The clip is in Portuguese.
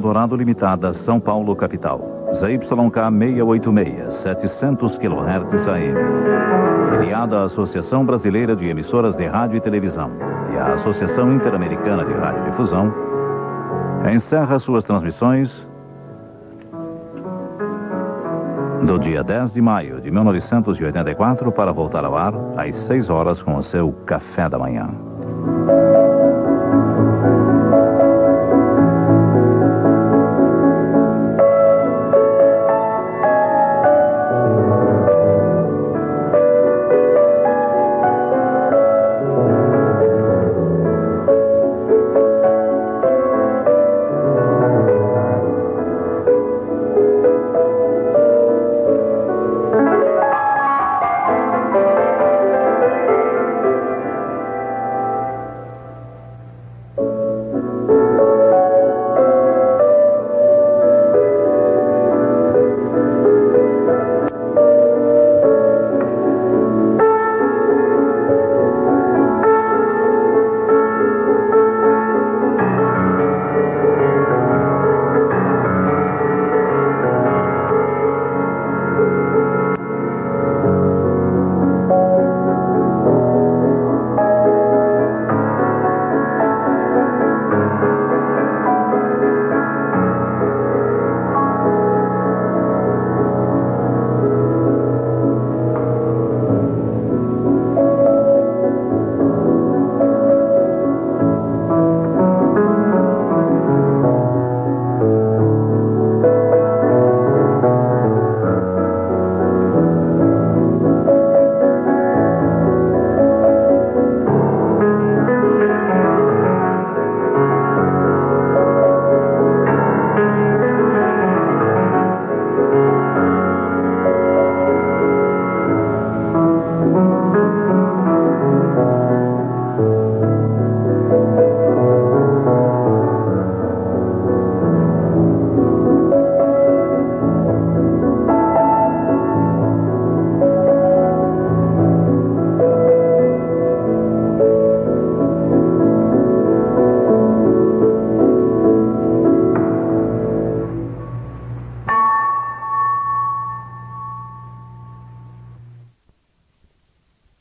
Eldorado Limitada, São Paulo, capital. ZYK 686, 700 kHz AM. Criada a Associação Brasileira de Emissoras de Rádio e Televisão e a Associação Interamericana de Rádio Difusão, encerra suas transmissões do dia 10 de maio de 1984 para voltar ao ar às 6 horas com o seu café da manhã.